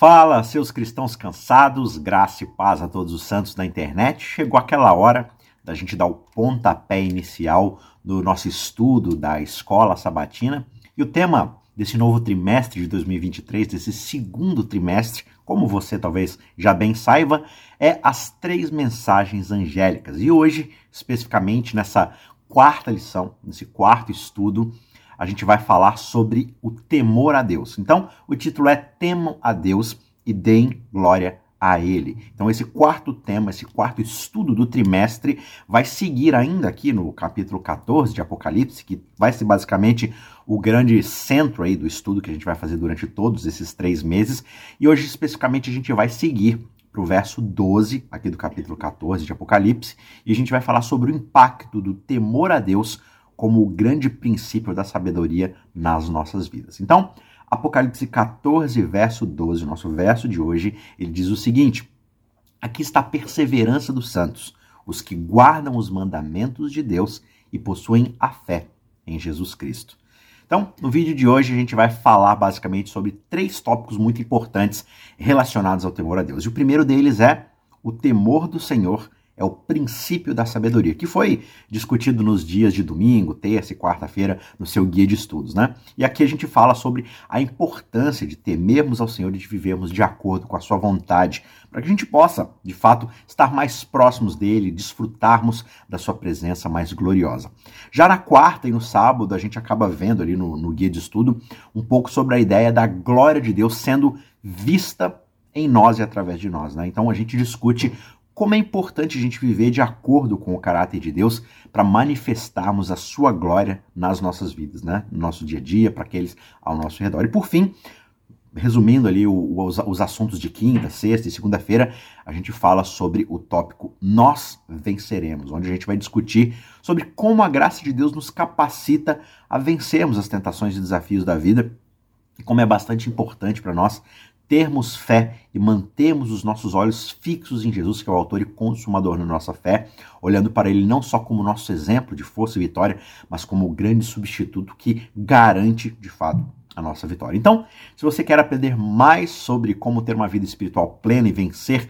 Fala, seus cristãos cansados, graça e paz a todos os santos da internet. Chegou aquela hora da gente dar o pontapé inicial do nosso estudo da escola sabatina. E o tema desse novo trimestre de 2023, desse segundo trimestre, como você talvez já bem saiba, é as três mensagens angélicas. E hoje, especificamente nessa quarta lição, nesse quarto estudo, a gente vai falar sobre o temor a Deus. Então, o título é Temam a Deus e deem glória a Ele. Então, esse quarto tema, esse quarto estudo do trimestre, vai seguir ainda aqui no capítulo 14 de Apocalipse, que vai ser basicamente o grande centro aí do estudo que a gente vai fazer durante todos esses três meses. E hoje, especificamente, a gente vai seguir para o verso 12 aqui do capítulo 14 de Apocalipse, e a gente vai falar sobre o impacto do temor a Deus como o grande princípio da sabedoria nas nossas vidas. Então, Apocalipse 14, verso 12, nosso verso de hoje, ele diz o seguinte: Aqui está a perseverança dos santos, os que guardam os mandamentos de Deus e possuem a fé em Jesus Cristo. Então, no vídeo de hoje a gente vai falar basicamente sobre três tópicos muito importantes relacionados ao temor a Deus. E o primeiro deles é o temor do Senhor é o princípio da sabedoria, que foi discutido nos dias de domingo, terça e quarta-feira no seu guia de estudos, né? E aqui a gente fala sobre a importância de temermos ao Senhor e de vivermos de acordo com a sua vontade, para que a gente possa, de fato, estar mais próximos dele, desfrutarmos da sua presença mais gloriosa. Já na quarta e no sábado, a gente acaba vendo ali no, no guia de estudo um pouco sobre a ideia da glória de Deus sendo vista em nós e através de nós. Né? Então a gente discute como é importante a gente viver de acordo com o caráter de Deus para manifestarmos a sua glória nas nossas vidas, né? no nosso dia a dia, para aqueles ao nosso redor. E por fim, resumindo ali os, os assuntos de quinta, sexta e segunda-feira, a gente fala sobre o tópico Nós Venceremos, onde a gente vai discutir sobre como a graça de Deus nos capacita a vencermos as tentações e desafios da vida e como é bastante importante para nós termos fé e mantermos os nossos olhos fixos em Jesus, que é o autor e consumador da nossa fé, olhando para ele não só como nosso exemplo de força e vitória, mas como o grande substituto que garante, de fato, a nossa vitória. Então, se você quer aprender mais sobre como ter uma vida espiritual plena e vencer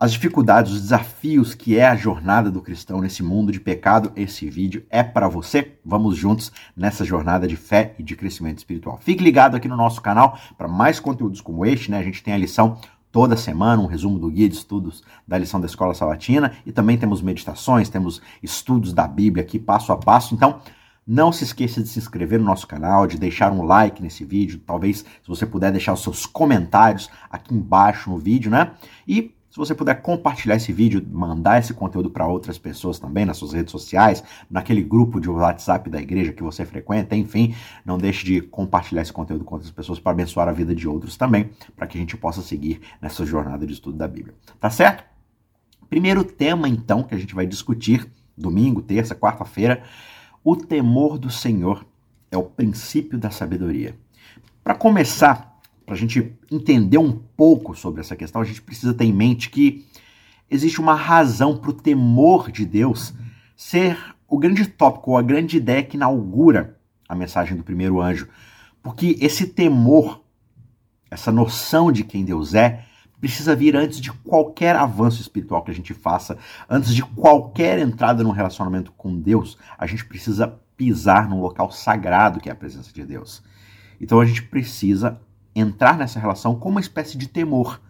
as dificuldades, os desafios que é a jornada do cristão nesse mundo de pecado, esse vídeo é para você. Vamos juntos nessa jornada de fé e de crescimento espiritual. Fique ligado aqui no nosso canal para mais conteúdos como este, né? A gente tem a lição toda semana, um resumo do guia de estudos da lição da Escola Sabatina e também temos meditações, temos estudos da Bíblia aqui passo a passo. Então, não se esqueça de se inscrever no nosso canal, de deixar um like nesse vídeo, talvez se você puder deixar os seus comentários aqui embaixo no vídeo, né? E se você puder compartilhar esse vídeo, mandar esse conteúdo para outras pessoas também nas suas redes sociais, naquele grupo de WhatsApp da igreja que você frequenta, enfim, não deixe de compartilhar esse conteúdo com outras pessoas para abençoar a vida de outros também, para que a gente possa seguir nessa jornada de estudo da Bíblia. Tá certo? Primeiro tema, então, que a gente vai discutir domingo, terça, quarta-feira, o temor do Senhor é o princípio da sabedoria. Para começar, para a gente entender um pouco sobre essa questão, a gente precisa ter em mente que existe uma razão para o temor de Deus ser o grande tópico, a grande ideia que inaugura a mensagem do primeiro anjo. Porque esse temor, essa noção de quem Deus é, precisa vir antes de qualquer avanço espiritual que a gente faça, antes de qualquer entrada num relacionamento com Deus, a gente precisa pisar num local sagrado que é a presença de Deus. Então a gente precisa entrar nessa relação com uma espécie de temor.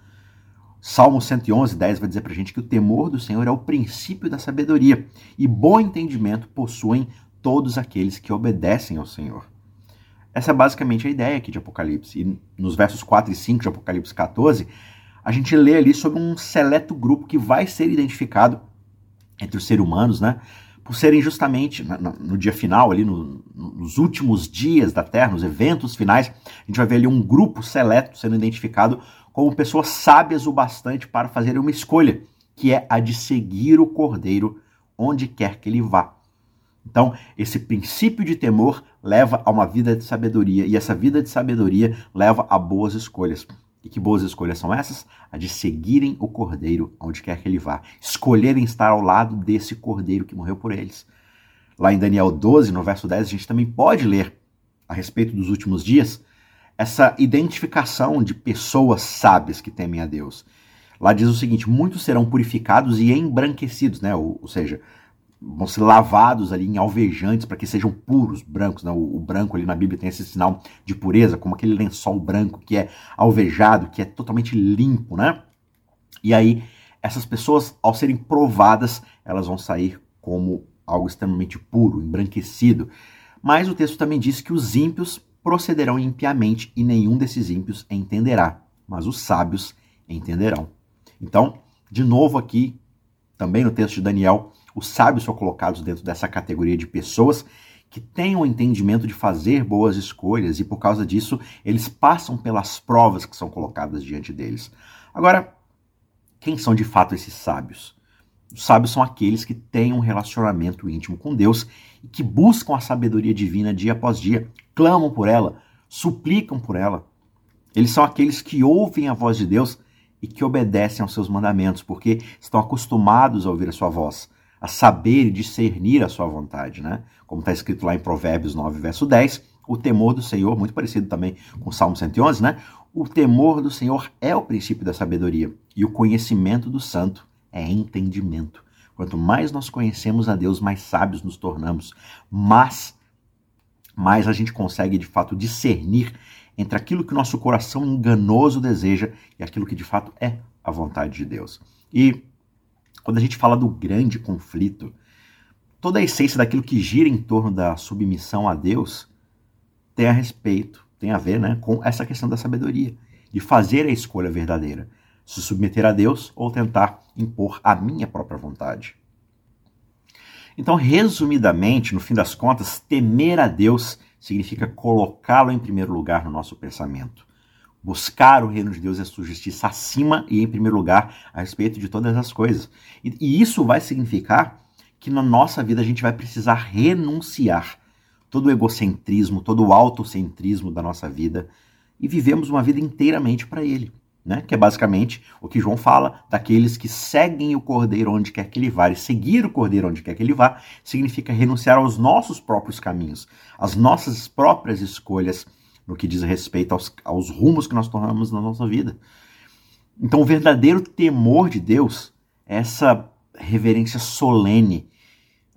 Salmo 111, 10 vai dizer pra gente que o temor do Senhor é o princípio da sabedoria e bom entendimento possuem todos aqueles que obedecem ao Senhor. Essa é basicamente a ideia aqui de Apocalipse. E nos versos 4 e 5 de Apocalipse 14, a gente lê ali sobre um seleto grupo que vai ser identificado entre os seres humanos, né? Por serem justamente no, dia final, ali no, nos últimos dias da Terra, nos eventos finais, a gente vai ver ali um grupo seleto sendo identificado como pessoas sábias o bastante para fazer uma escolha, que é a de seguir o Cordeiro onde quer que ele vá. Então, esse princípio de temor leva a uma vida de sabedoria, e essa vida de sabedoria leva a boas escolhas. E que boas escolhas são essas? A de seguirem o cordeiro onde quer que ele vá, escolherem estar ao lado desse cordeiro que morreu por eles. Lá em Daniel 12, no verso 10, a gente também pode ler a respeito dos últimos dias essa identificação de pessoas sábias que temem a Deus. Lá diz o seguinte: muitos serão purificados e embranquecidos, né? ou, ou seja, vão ser lavados ali em alvejantes para que sejam puros, brancos. Né? O, o, branco ali na Bíblia tem esse sinal de pureza, como aquele lençol branco que é alvejado, que é totalmente limpo, né? E aí, essas pessoas, ao serem provadas, elas vão sair como algo extremamente puro, embranquecido. Mas o texto também diz que os ímpios procederão impiamente e nenhum desses ímpios entenderá, mas os sábios entenderão. Então, de novo aqui, também no texto de Daniel, os sábios são colocados dentro dessa categoria de pessoas que têm o entendimento de fazer boas escolhas e por causa disso eles passam pelas provas que são colocadas diante deles. Agora, quem são de fato esses sábios? Os sábios são aqueles que têm um relacionamento íntimo com Deus e que buscam a sabedoria divina dia após dia, clamam por ela, suplicam por ela. Eles são aqueles que ouvem a voz de Deus e que obedecem aos seus mandamentos, porque estão acostumados a ouvir a sua voz, a saber e discernir a sua vontade, né? Como está escrito lá em Provérbios 9, verso 10, o temor do Senhor, muito parecido também com o Salmo 111, né? O temor do Senhor é o princípio da sabedoria e o conhecimento do santo é entendimento. Quanto mais nós conhecemos a Deus, mais sábios nos tornamos, mas mais a gente consegue de fato discernir entre aquilo que nosso coração enganoso deseja e aquilo que de fato é a vontade de Deus. E quando a gente fala do grande conflito, toda a essência daquilo que gira em torno da submissão a Deus tem a respeito, tem a ver né, com essa questão da sabedoria, de fazer a escolha verdadeira se submeter a Deus ou tentar impor a minha própria vontade. Então, resumidamente, no fim das contas, temer a Deus significa colocá-lo em primeiro lugar no nosso pensamento. Buscar o reino de Deus e a sua justiça acima e em primeiro lugar a respeito de todas as coisas. E, e isso vai significar que na nossa vida a gente vai precisar renunciar todo o egocentrismo, todo o autocentrismo da nossa vida e vivemos uma vida inteiramente para Ele né? que é basicamente o que João fala daqueles que seguem o cordeiro onde quer que ele vá. E seguir o cordeiro onde quer que ele vá significa renunciar aos nossos próprios caminhos, às nossas próprias escolhas no que diz respeito aos, aos rumos que nós tomamos na nossa vida. Então, o verdadeiro temor de Deus é essa reverência solene,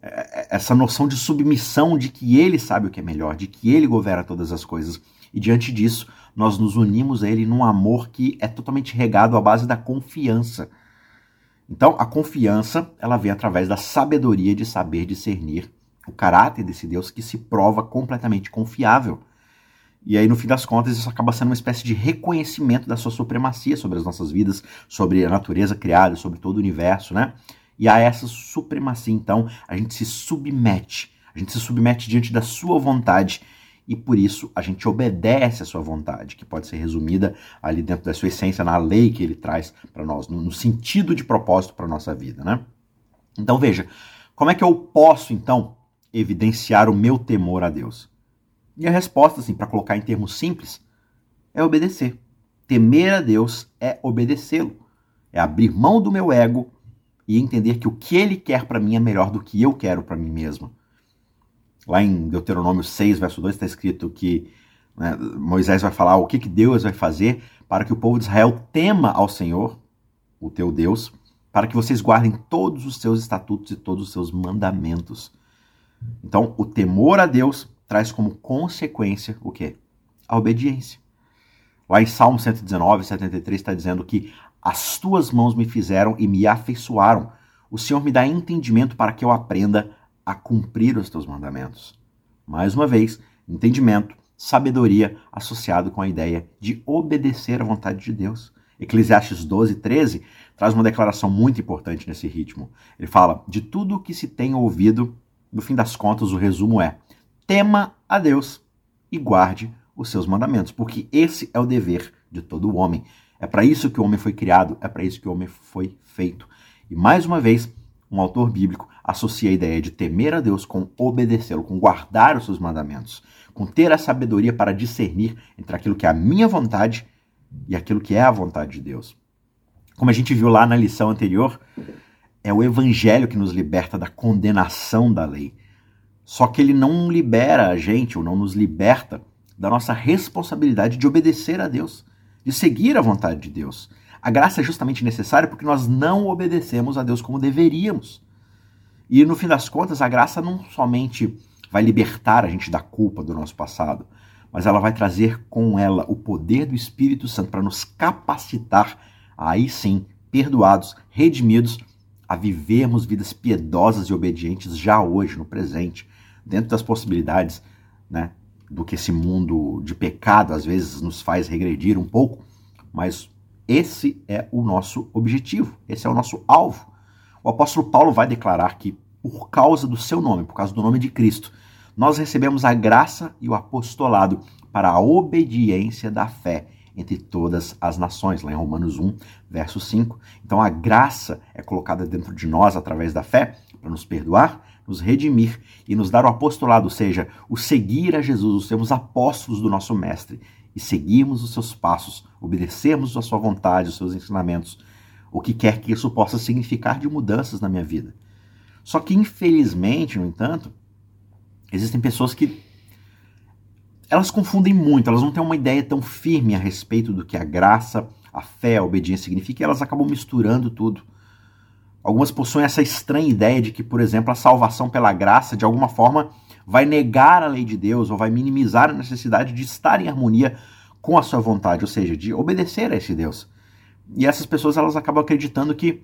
é, é, essa noção de submissão de que ele sabe o que é melhor, de que ele governa todas as coisas. E diante disso, nós nos unimos a Ele num amor que é totalmente regado à base da confiança. Então, a confiança, ela vem através da sabedoria de saber discernir o caráter desse Deus que se prova completamente confiável. E aí, no fim das contas, isso acaba sendo uma espécie de reconhecimento da sua supremacia sobre as nossas vidas, sobre a natureza criada, sobre todo o universo, né? E a essa supremacia, então, a gente se submete. A gente se submete diante da sua vontade e por isso a gente obedece à sua vontade, que pode ser resumida ali dentro da sua essência na lei que ele traz para nós, no, sentido de propósito para a nossa vida, né? Então veja, como é que eu posso então evidenciar o meu temor a Deus? E a resposta, assim, para colocar em termos simples, é obedecer. Temer a Deus é obedecê-lo, é abrir mão do meu ego e entender que o que ele quer para mim é melhor do que eu quero para mim mesmo. Lá em Deuteronômio 6, verso 2, está escrito que né, Moisés vai falar o que, que Deus vai fazer para que o povo de Israel tema ao Senhor, o teu Deus, para que vocês guardem todos os seus estatutos e todos os seus mandamentos. Então, o temor a Deus traz como consequência o quê? A obediência. Lá em Salmo 119, 73 está dizendo que as tuas mãos me fizeram e me afeiçoaram. O Senhor me dá entendimento para que eu aprenda a cumprir os teus mandamentos. Mais uma vez, entendimento, sabedoria associado com a ideia de obedecer à vontade de Deus. Eclesiastes 12, 13 traz uma declaração muito importante nesse ritmo. Ele fala: De tudo o que se tem ouvido, no fim das contas, o resumo é: tema a Deus e guarde os seus mandamentos, porque esse é o dever de todo homem. É para isso que o homem foi criado, é para isso que o homem foi feito. E mais uma vez, um autor bíblico associa a ideia de temer a Deus com obedecê-lo, com guardar os seus mandamentos, com ter a sabedoria para discernir entre aquilo que é a minha vontade e aquilo que é a vontade de Deus. Como a gente viu lá na lição anterior, é o evangelho que nos liberta da condenação da lei. Só que ele não libera a gente, ou não nos liberta da nossa responsabilidade de obedecer a Deus, de seguir a vontade de Deus. A graça é justamente necessária porque nós não obedecemos a Deus como deveríamos. E no fim das contas, a graça não somente vai libertar a gente da culpa do nosso passado, mas ela vai trazer com ela o poder do Espírito Santo para nos capacitar, aí sim, perdoados, redimidos, a vivermos vidas piedosas e obedientes já hoje, no presente, dentro das possibilidades né, do que esse mundo de pecado às vezes nos faz regredir um pouco, mas esse é o nosso objetivo, esse é o nosso alvo. O apóstolo Paulo vai declarar que, por causa do seu nome, por causa do nome de Cristo, nós recebemos a graça e o apostolado para a obediência da fé entre todas as nações, lá em Romanos 1, verso 5. Então a graça é colocada dentro de nós através da fé para nos perdoar, nos redimir e nos dar o apostolado, ou seja, o seguir a Jesus, os sermos apóstolos do nosso Mestre e seguirmos os seus passos, obedecermos a sua vontade, os seus ensinamentos, o que quer que isso possa significar de mudanças na minha vida. Só que, infelizmente, no entanto, existem pessoas que elas confundem muito, elas não têm uma ideia tão firme a respeito do que a graça, a fé, a obediência significa, e elas acabam misturando tudo. Algumas possuem essa estranha ideia de que, por exemplo, a salvação pela graça, de alguma forma, vai negar a lei de Deus ou vai minimizar a necessidade de estar em harmonia com a sua vontade, ou seja, de obedecer a esse Deus. E essas pessoas elas acabam acreditando que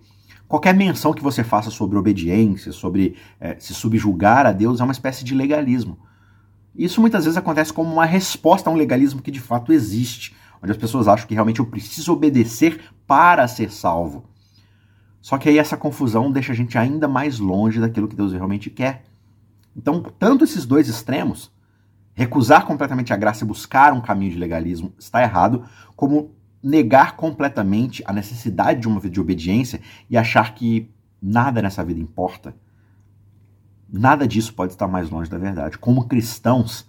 qualquer menção que você faça sobre obediência, sobre é, se subjugar a Deus, é uma espécie de legalismo. Isso muitas vezes acontece como uma resposta a um legalismo que de fato existe, onde as pessoas acham que realmente eu preciso obedecer para ser salvo. Só que aí essa confusão deixa a gente ainda mais longe daquilo que Deus realmente quer. Então, tanto esses dois extremos, recusar completamente a graça e buscar um caminho de legalismo está errado, como negar completamente a necessidade de uma vida de obediência e achar que nada nessa vida importa Nada disso pode estar mais longe da verdade. Como cristãos,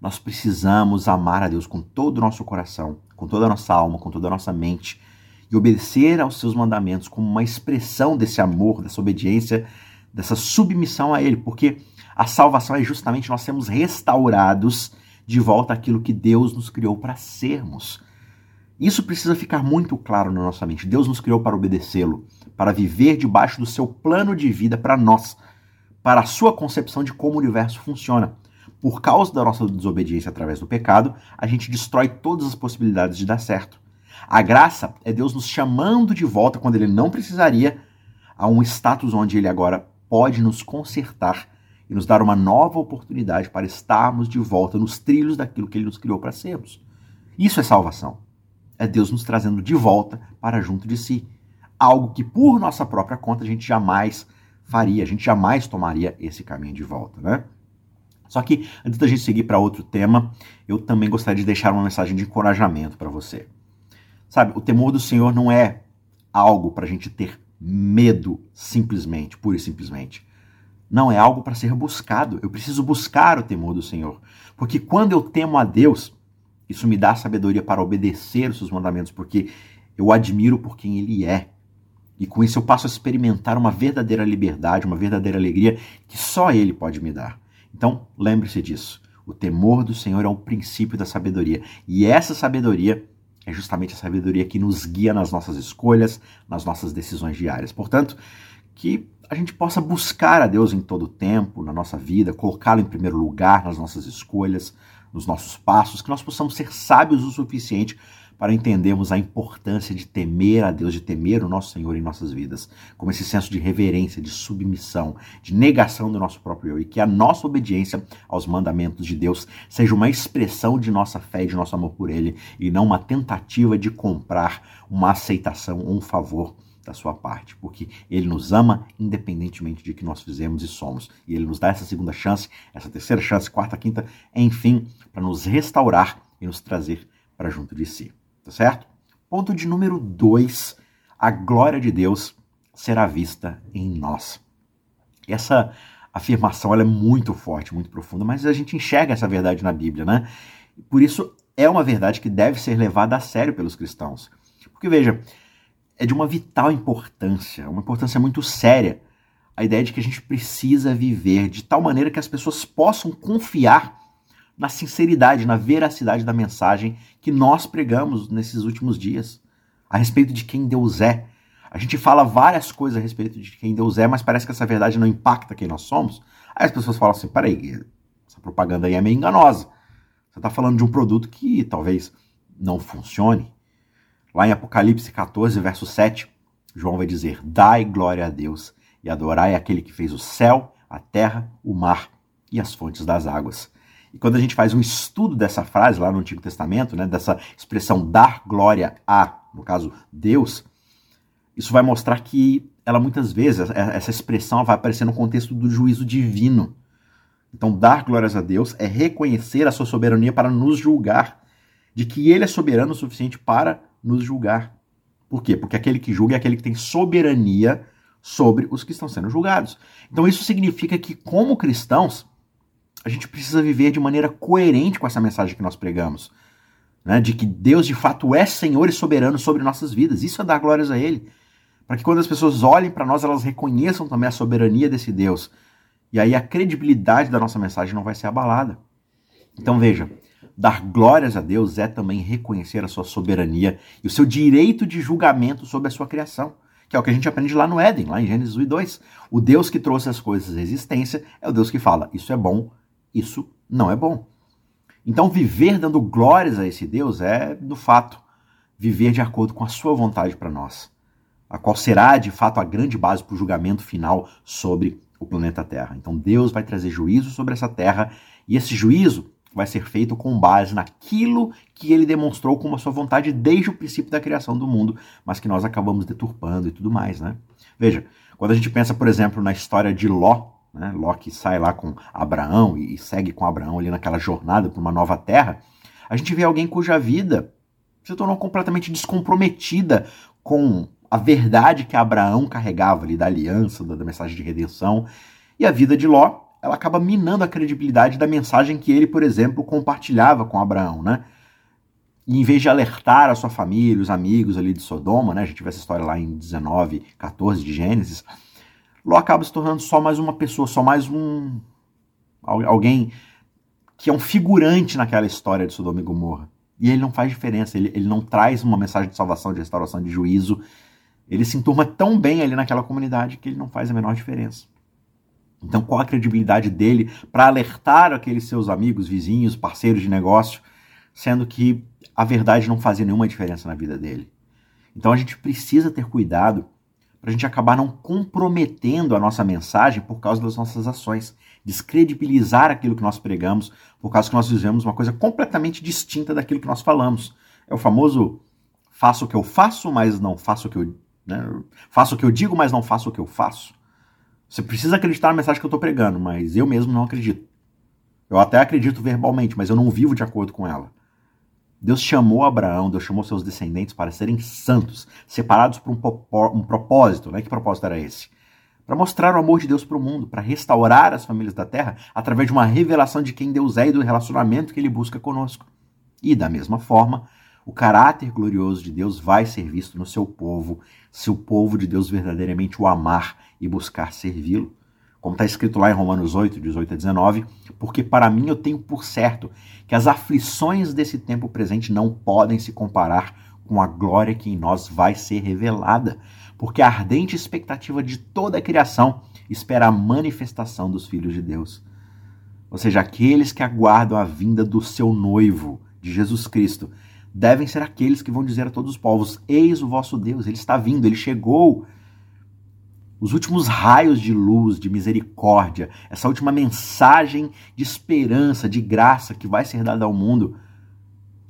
nós precisamos amar a Deus com todo o nosso coração, com toda a nossa alma, com toda a nossa mente e obedecer aos seus mandamentos como uma expressão desse amor, dessa obediência, dessa submissão a Ele, porque a salvação é justamente nós sermos restaurados de volta àquilo que Deus nos criou para sermos. Isso precisa ficar muito claro na nossa mente. Deus nos criou para obedecê-lo, para viver debaixo do seu plano de vida para nós para a sua concepção de como o universo funciona. Por causa da nossa desobediência através do pecado, a gente destrói todas as possibilidades de dar certo. A graça é Deus nos chamando de volta quando ele não precisaria a um status onde ele agora pode nos consertar e nos dar uma nova oportunidade para estarmos de volta nos trilhos daquilo que ele nos criou para sermos. Isso é salvação. É Deus nos trazendo de volta para junto de si. Algo que por nossa própria conta a gente jamais faria, a gente jamais tomaria esse caminho de volta, né? Só que antes da gente seguir para outro tema, eu também gostaria de deixar uma mensagem de encorajamento para você. Sabe, o temor do Senhor não é algo para a gente ter medo simplesmente, pura e simplesmente. Não é algo para ser buscado. Eu preciso buscar o temor do Senhor. Porque quando eu temo a Deus, isso me dá sabedoria para obedecer os seus mandamentos, porque eu admiro por quem Ele é. E com isso eu passo a experimentar uma verdadeira liberdade, uma verdadeira alegria que só Ele pode me dar. Então, lembre-se disso. O temor do Senhor é o princípio da sabedoria. E essa sabedoria é justamente a sabedoria que nos guia nas nossas escolhas, nas nossas decisões diárias. Portanto, que a gente possa buscar a Deus em todo o tempo, na nossa vida, colocá-lo em primeiro lugar nas nossas escolhas, nos nossos passos, que nós possamos ser sábios o suficiente para entendermos a importância de temer a Deus, de temer o nosso Senhor em nossas vidas, como esse senso de reverência, de submissão, de negação do nosso próprio eu, e que a nossa obediência aos mandamentos de Deus seja uma expressão de nossa fé e de nosso amor por Ele, e não uma tentativa de comprar uma aceitação ou um favor da sua parte, porque Ele nos ama independentemente de que nós fizemos e somos, e Ele nos dá essa segunda chance, essa terceira chance, quarta, quinta, enfim, para nos restaurar e nos trazer para junto de si. Tá certo? Ponto de número dois: a glória de Deus será vista em nós. Essa afirmação ela é muito forte, muito profunda, mas a gente enxerga essa verdade na Bíblia, né? Por isso é uma verdade que deve ser levada a sério pelos cristãos. Porque veja, é de uma vital importância, uma importância muito séria, a ideia de que a gente precisa viver de tal maneira que as pessoas possam confiar na sinceridade, na veracidade da mensagem que nós pregamos nesses últimos dias a respeito de quem Deus é. A gente fala várias coisas a respeito de quem Deus é, mas parece que essa verdade não impacta quem nós somos. Aí as pessoas falam assim: peraí, essa propaganda aí é meio enganosa. Você está falando de um produto que talvez não funcione. Lá em Apocalipse 14, verso 7, João vai dizer: Dai glória a Deus e adorai aquele que fez o céu, a terra, o mar e as fontes das águas. E quando a gente faz um estudo dessa frase lá no Antigo Testamento, né, dessa expressão dar glória a, no caso, Deus, isso vai mostrar que ela muitas vezes, essa expressão vai aparecer no contexto do juízo divino. Então, dar glórias a Deus é reconhecer a sua soberania para nos julgar, de que ele é soberano o suficiente para nos julgar. Por quê? Porque aquele que julga é aquele que tem soberania sobre os que estão sendo julgados. Então, isso significa que, como cristãos, a gente precisa viver de maneira coerente com essa mensagem que nós pregamos. Né? De que Deus de fato é Senhor e soberano sobre nossas vidas. Isso é dar glórias a Ele. Para que quando as pessoas olhem para nós, elas reconheçam também a soberania desse Deus. E aí a credibilidade da nossa mensagem não vai ser abalada. Então veja, dar glórias a Deus é também reconhecer a sua soberania e o seu direito de julgamento sobre a sua criação que é o que a gente aprende lá no Éden, lá em Gênesis 1 e 2. O Deus que trouxe as coisas à existência é o Deus que fala: isso é bom, isso não é bom. Então, viver dando glórias a esse Deus é, do fato, viver de acordo com a sua vontade para nós, a qual será, de fato, a grande base para o julgamento final sobre o planeta Terra. Então, Deus vai trazer juízo sobre essa terra e esse juízo vai ser feito com base naquilo que ele demonstrou como a sua vontade desde o princípio da criação do mundo, mas que nós acabamos deturpando e tudo mais, né? Veja, quando a gente pensa, por exemplo, na história de Ló, né? Que sai lá com Abraão e, e segue com Abraão ali naquela jornada para uma nova terra, a gente vê alguém cuja vida se tornou completamente descomprometida com a verdade que Abraão carregava ali da aliança, da, da mensagem de redenção, e a vida de Ló ela acaba minando a credibilidade da mensagem que ele, por exemplo, compartilhava com Abraão, né? E em vez de alertar a sua família, os amigos ali de Sodoma, né? A gente vê essa história lá em 19, 14 de Gênesis. Ló acaba se tornando só mais uma pessoa, só mais um. alguém que é um figurante naquela história de Sodoma e Gomorra. E ele não faz diferença, ele, ele não traz uma mensagem de salvação, de restauração, de juízo. Ele se enturma tão bem ali naquela comunidade que ele não faz a menor diferença. Então, qual a credibilidade dele para alertar aqueles seus amigos, vizinhos, parceiros de negócio, sendo que a verdade não fazia nenhuma diferença na vida dele? Então, a gente precisa ter cuidado para a gente acabar não comprometendo a nossa mensagem por causa das nossas ações, descredibilizar aquilo que nós pregamos por causa que nós vivemos uma coisa completamente distinta daquilo que nós falamos. É o famoso faço o que eu faço, mas não faço o que eu. Né? Faço o que eu digo, mas não faço o que eu faço. Você precisa acreditar na mensagem que eu estou pregando, mas eu mesmo não acredito. Eu até acredito verbalmente, mas eu não vivo de acordo com ela. Deus chamou Abraão, Deus chamou seus descendentes para serem santos, separados por um, um propósito. Né? Que propósito era esse? Para mostrar o amor de Deus para o mundo, para restaurar as famílias da terra através de uma revelação de quem Deus é e do relacionamento que ele busca conosco. E da mesma forma, o caráter glorioso de Deus vai ser visto no seu povo, se o povo de Deus verdadeiramente o amar e buscar servi-lo. Como está escrito lá em Romanos 8, 18 a 19, porque para mim eu tenho por certo que as aflições desse tempo presente não podem se comparar com a glória que em nós vai ser revelada, porque a ardente expectativa de toda a criação espera a manifestação dos filhos de Deus. Ou seja, aqueles que aguardam a vinda do seu noivo, de Jesus Cristo, devem ser aqueles que vão dizer a todos os povos: Eis o vosso Deus, ele está vindo, ele chegou. Os últimos raios de luz, de misericórdia, essa última mensagem de esperança, de graça que vai ser dada ao mundo,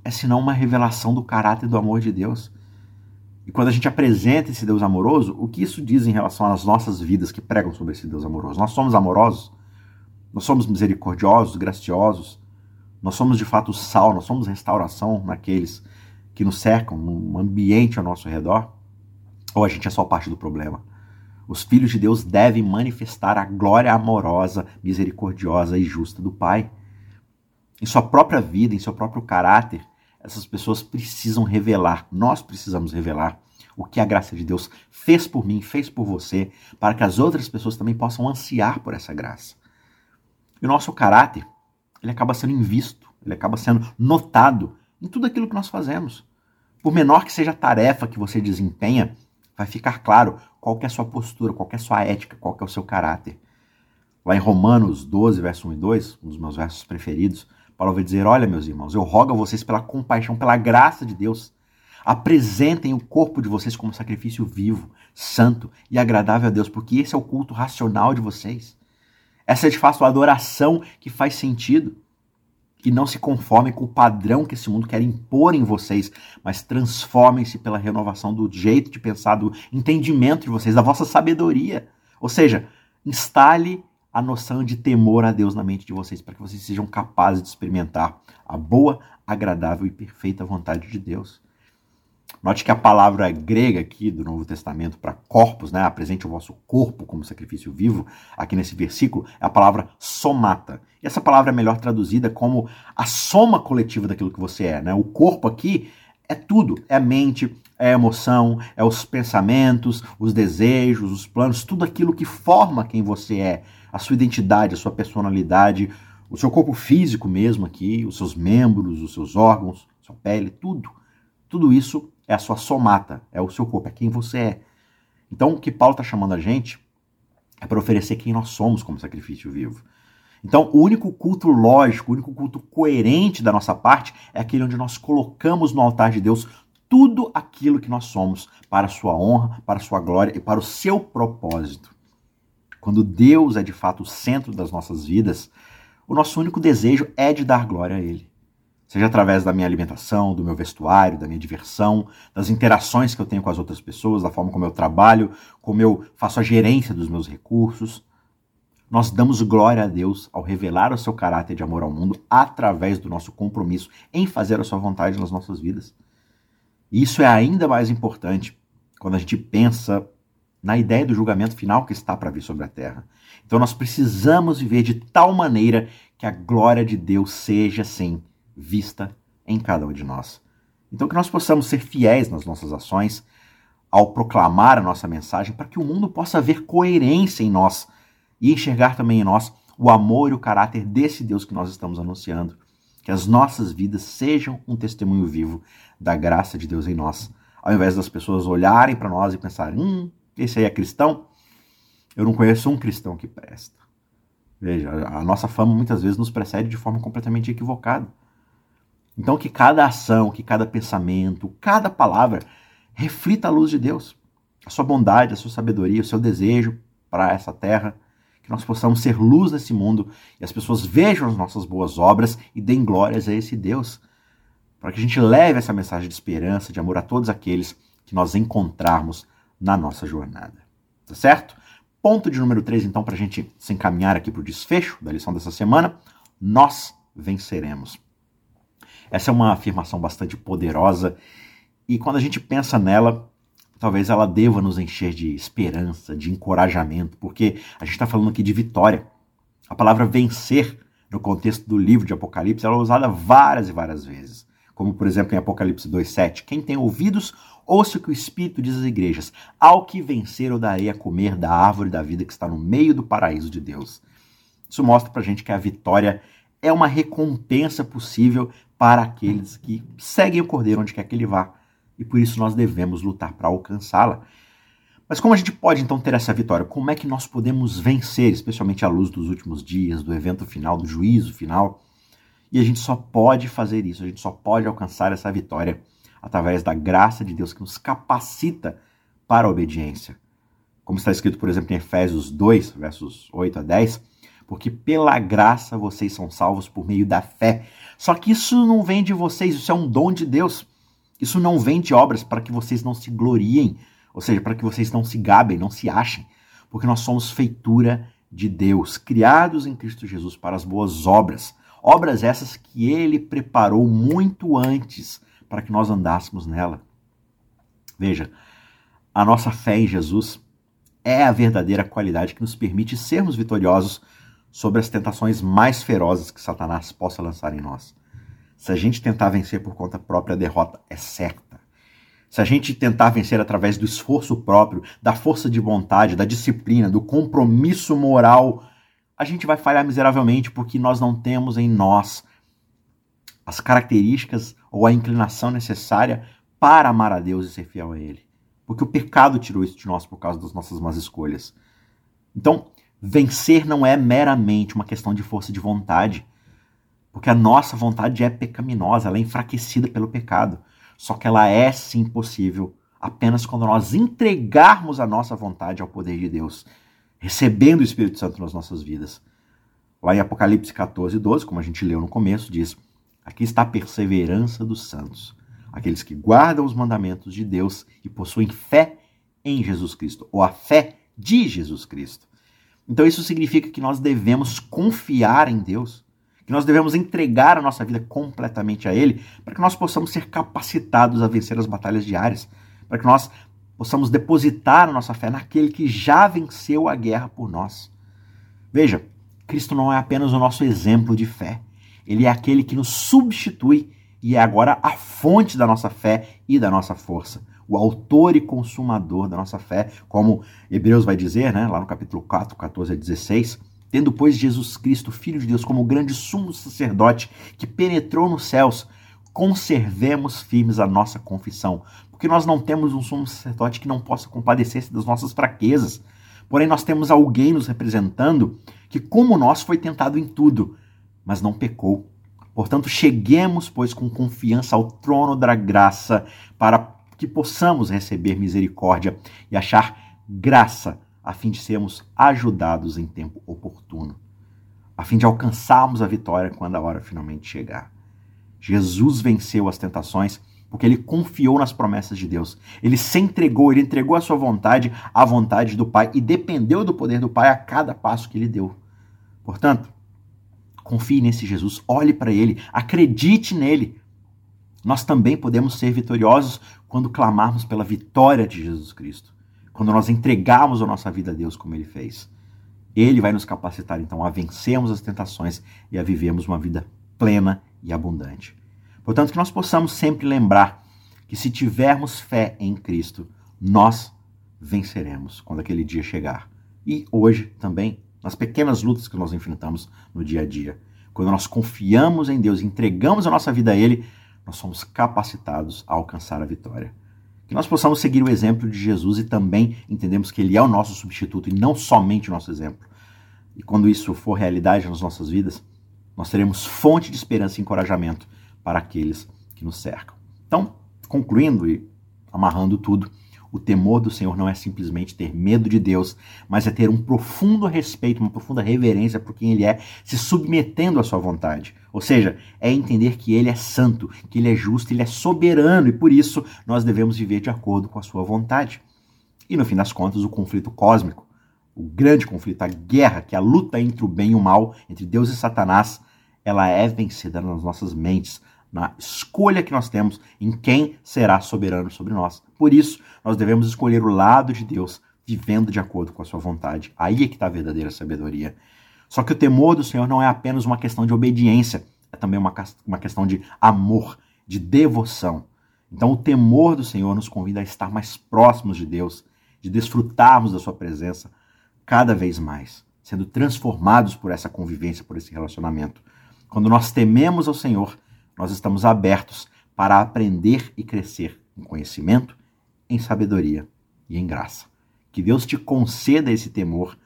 é senão uma revelação do caráter do amor de Deus. E quando a gente apresenta esse Deus amoroso, o que isso diz em relação às nossas vidas que pregam sobre esse Deus amoroso? Nós somos amorosos? Nós somos misericordiosos, graciosos? Nós somos de fato sal, nós somos restauração naqueles que nos cercam, no ambiente ao nosso redor? Ou a gente é só parte do problema? Os filhos de Deus devem manifestar a glória amorosa, misericordiosa e justa do Pai. Em sua própria vida, em seu próprio caráter, essas pessoas precisam revelar, nós precisamos revelar o que a graça de Deus fez por mim, fez por você, para que as outras pessoas também possam ansiar por essa graça. E o nosso caráter ele acaba sendo invisto, ele acaba sendo notado em tudo aquilo que nós fazemos. Por menor que seja a tarefa que você desempenha, vai ficar claro qual é a sua postura, qual é a sua ética, qual é o seu caráter. Lá em Romanos 12, verso 1 e 2, um dos meus versos preferidos, Paulo vai dizer: Olha, meus irmãos, eu rogo a vocês pela compaixão, pela graça de Deus. Apresentem o corpo de vocês como sacrifício vivo, santo e agradável a Deus, porque esse é o culto racional de vocês. Essa é de fato a adoração que faz sentido. E não se conformem com o padrão que esse mundo quer impor em vocês, mas transformem-se pela renovação do jeito de pensar, do entendimento de vocês, da vossa sabedoria. Ou seja, instale a noção de temor a Deus na mente de vocês, para que vocês sejam capazes de experimentar a boa, agradável e perfeita vontade de Deus. Note que a palavra grega aqui do Novo Testamento para corpos, né, apresente o vosso corpo como sacrifício vivo, aqui nesse versículo, é a palavra somata. E essa palavra é melhor traduzida como a soma coletiva daquilo que você é. Né? O corpo aqui é tudo, é a mente, é a emoção, é os pensamentos, os desejos, os planos, tudo aquilo que forma quem você é, a sua identidade, a sua personalidade, o seu corpo físico mesmo aqui, os seus membros, os seus órgãos, sua pele, tudo. Tudo isso é a sua somata, é o seu corpo, é quem você é. Então, o que Paulo está chamando a gente é para oferecer quem nós somos como sacrifício vivo. Então, o único culto lógico, o único culto coerente da nossa parte é aquele onde nós colocamos no altar de Deus tudo aquilo que nós somos para a sua honra, para a sua glória e para o seu propósito. Quando Deus é de fato o centro das nossas vidas, o nosso único desejo é de dar glória a Ele seja através da minha alimentação, do meu vestuário, da minha diversão, das interações que eu tenho com as outras pessoas, da forma como eu trabalho, como eu faço a gerência dos meus recursos. Nós damos glória a Deus ao revelar o seu caráter de amor ao mundo através do nosso compromisso em fazer a sua vontade nas nossas vidas. E isso é ainda mais importante quando a gente pensa na ideia do julgamento final que está para vir sobre a terra. Então nós precisamos viver de tal maneira que a glória de Deus seja, sim, vista em cada um de nós. Então, que nós possamos ser fiéis nas nossas ações ao proclamar a nossa mensagem, para que o mundo possa ver coerência em nós e enxergar também em nós o amor e o caráter desse Deus que nós estamos anunciando. Que as nossas vidas sejam um testemunho vivo da graça de Deus em nós, ao invés das pessoas olharem para nós e pensarem: hum, esse aí é cristão? Eu não conheço um cristão que presta. Veja, a nossa fama muitas vezes nos precede de forma completamente equivocada. Então, que cada ação, que cada pensamento, cada palavra reflita a luz de Deus, a sua bondade, a sua sabedoria, o seu desejo para essa terra, que nós possamos ser luz nesse mundo e as pessoas vejam as nossas boas obras e deem glórias a esse Deus, para que a gente leve essa mensagem de esperança, de amor a todos aqueles que nós encontrarmos na nossa jornada. Tá certo? Ponto de número 3, então, para a gente se encaminhar aqui para o desfecho da lição dessa semana. Nós venceremos. Essa é uma afirmação bastante poderosa e quando a gente pensa nela, talvez ela deva nos encher de esperança, de encorajamento, porque a gente está falando aqui de vitória. A palavra vencer, no contexto do livro de Apocalipse, ela é usada várias e várias vezes. Como, por exemplo, em Apocalipse 2,7: Quem tem ouvidos, ouça o que o Espírito diz às igrejas. Ao que vencer, eu darei a comer da árvore da vida que está no meio do paraíso de Deus. Isso mostra pra gente que a vitória é uma recompensa possível para aqueles que seguem o Cordeiro onde quer que ele vá. E por isso nós devemos lutar para alcançá-la. Mas como a gente pode então ter essa vitória? Como é que nós podemos vencer, especialmente à luz dos últimos dias, do evento final, do juízo final? E a gente só pode fazer isso, a gente só pode alcançar essa vitória através da graça de Deus que nos capacita para a obediência. Como está escrito, por exemplo, em Efésios 2, versos 8 a 10, porque pela graça vocês são salvos por meio da fé. Só que isso não vem de vocês, isso é um dom de Deus. Isso não vem de obras para que vocês não se gloriem, ou seja, para que vocês não se gabem, não se achem, porque nós somos feitura de Deus, criados em Cristo Jesus para as boas obras. Obras essas que ele preparou muito antes para que nós andássemos nela. Veja, a nossa fé em Jesus é a verdadeira qualidade que nos permite sermos vitoriosos sobre as tentações mais ferozes que Satanás possa lançar em nós. Se a gente tentar vencer por conta própria, a derrota é certa. Se a gente tentar vencer através do esforço próprio, da força de vontade, da disciplina, do compromisso moral a gente vai falhar miseravelmente porque nós não temos em nós as características ou a inclinação necessária para amar a Deus e ser fiel a Ele. Porque o pecado tirou isso de nós por causa das nossas más escolhas. Então, vencer não é meramente uma questão de força de vontade. Porque a nossa vontade é pecaminosa, ela é enfraquecida pelo pecado. Só que ela é sim possível apenas quando nós entregarmos a nonossa vontade ao poder de Deus, recebendo o Espírito Santo nas nossas vidas. Lá em Apocalipse 14, 12, como a gente leu no começo, diz: Aqui está a perseverança dos santos, aqueles que guardam os mandamentos de Deus e possuem fé em Jesus Cristo, ou a fé de Jesus Cristo. Então isso significa que nós devemos confiar em Deus, que nós devemos entregar a nossa vida completamente a Ele, para que nós possamos ser capacitados a vencer as batalhas diárias, para que nós possamos depositar a nossa fé naquele que já venceu a guerra por nós. Veja, Cristo não é apenas o nosso exemplo de fé, ele é aquele que nos substitui e é agora a fonte da nossa fé e da nossa força. O autor e consumador da nossa fé, como Hebreus vai dizer, né, lá no capítulo 4, 14 a 16. Tendo, pois, Jesus Cristo, Filho de Deus, como grande sumo sacerdote que penetrou nos céus, conservemos firmes a nossa confissão, porque nós não temos um sumo sacerdote que não possa compadecer-se das nossas fraquezas. Porém, nós temos alguém nos representando que, como nós, foi tentado em tudo, mas não pecou. Portanto, cheguemos, pois, com confiança ao trono da graça, para que possamos receber misericórdia e achar graça, a fim de sermos ajudados em tempo oportuno, a fim de alcançarmos a vitória quando a hora finalmente chegar. Jesus venceu as tentações porque ele confiou nas promessas de Deus. Ele se entregou, ele entregou a sua vontade à vontade do Pai e dependeu do poder do Pai a cada passo que ele deu. Portanto, confie nesse Jesus, olhe para ele, acredite nele. Nós também podemos ser vitoriosos quando clamarmos pela vitória de Jesus Cristo, quando nós entregarmos a nossa vida a Deus como ele fez. Ele vai nos capacitar então a vencermos as tentações e a vivermos uma vida plena e abundante. Portanto, que nós possamos sempre lembrar que se tivermos fé em Cristo, nós venceremos quando aquele dia chegar. E hoje também, nas pequenas lutas que nós enfrentamos no dia a dia. Quando nós confiamos em Deus, entregamos a nossa vida a Ele, nós somos capacitados a alcançar a vitória. Que nós possamos seguir o exemplo de Jesus e também entendemos que Ele é o nosso substituto e não somente o nosso exemplo. E quando isso for realidade nas nossas vidas, nós teremos fonte de esperança e encorajamento para aqueles que nos cercam. Então, concluindo e amarrando tudo, o temor do Senhor não é simplesmente ter medo de Deus, mas é ter um profundo respeito, uma profunda reverência por quem Ele é, se submetendo à sua vontade. Ou seja, é entender que Ele é santo, que Ele é justo, Ele é soberano e por isso nós devemos viver de acordo com a sua vontade. E no fim das contas, o conflito cósmico, o grande conflito, a guerra, que é a luta entre o bem e o mal, entre Deus e Satanás, ela é vencida nas nossas mentes, na escolha que nós temos em quem será soberano sobre nós. Por isso, nós devemos escolher o lado de Deus, vivendo de acordo com a sua vontade. Aí é que está a verdadeira sabedoria. Só que o temor do Senhor não é apenas uma questão de obediência, é também uma, uma questão de amor, de devoção. Então, o temor do Senhor nos convida a estar mais próximos de Deus, de desfrutarmos da Sua presença cada vez mais, sendo transformados por essa convivência, por esse relacionamento. Quando nós tememos ao Senhor, nós estamos abertos para aprender e crescer em conhecimento, em sabedoria e em graça. Que Deus te conceda esse temor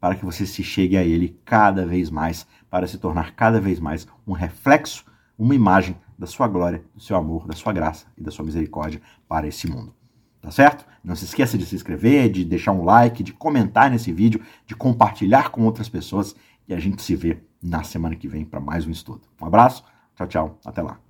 para que você se chegue a Ele cada vez mais, para se tornar cada vez mais um reflexo, uma imagem da sua glória, do seu amor, da sua graça e da sua misericórdia para esse mundo. Tá certo? Não se esqueça de se inscrever, de deixar um like, de comentar nesse vídeo, de compartilhar com outras pessoas e a gente se vê na semana que vem para mais um estudo. Um abraço, tchau, tchau, até lá.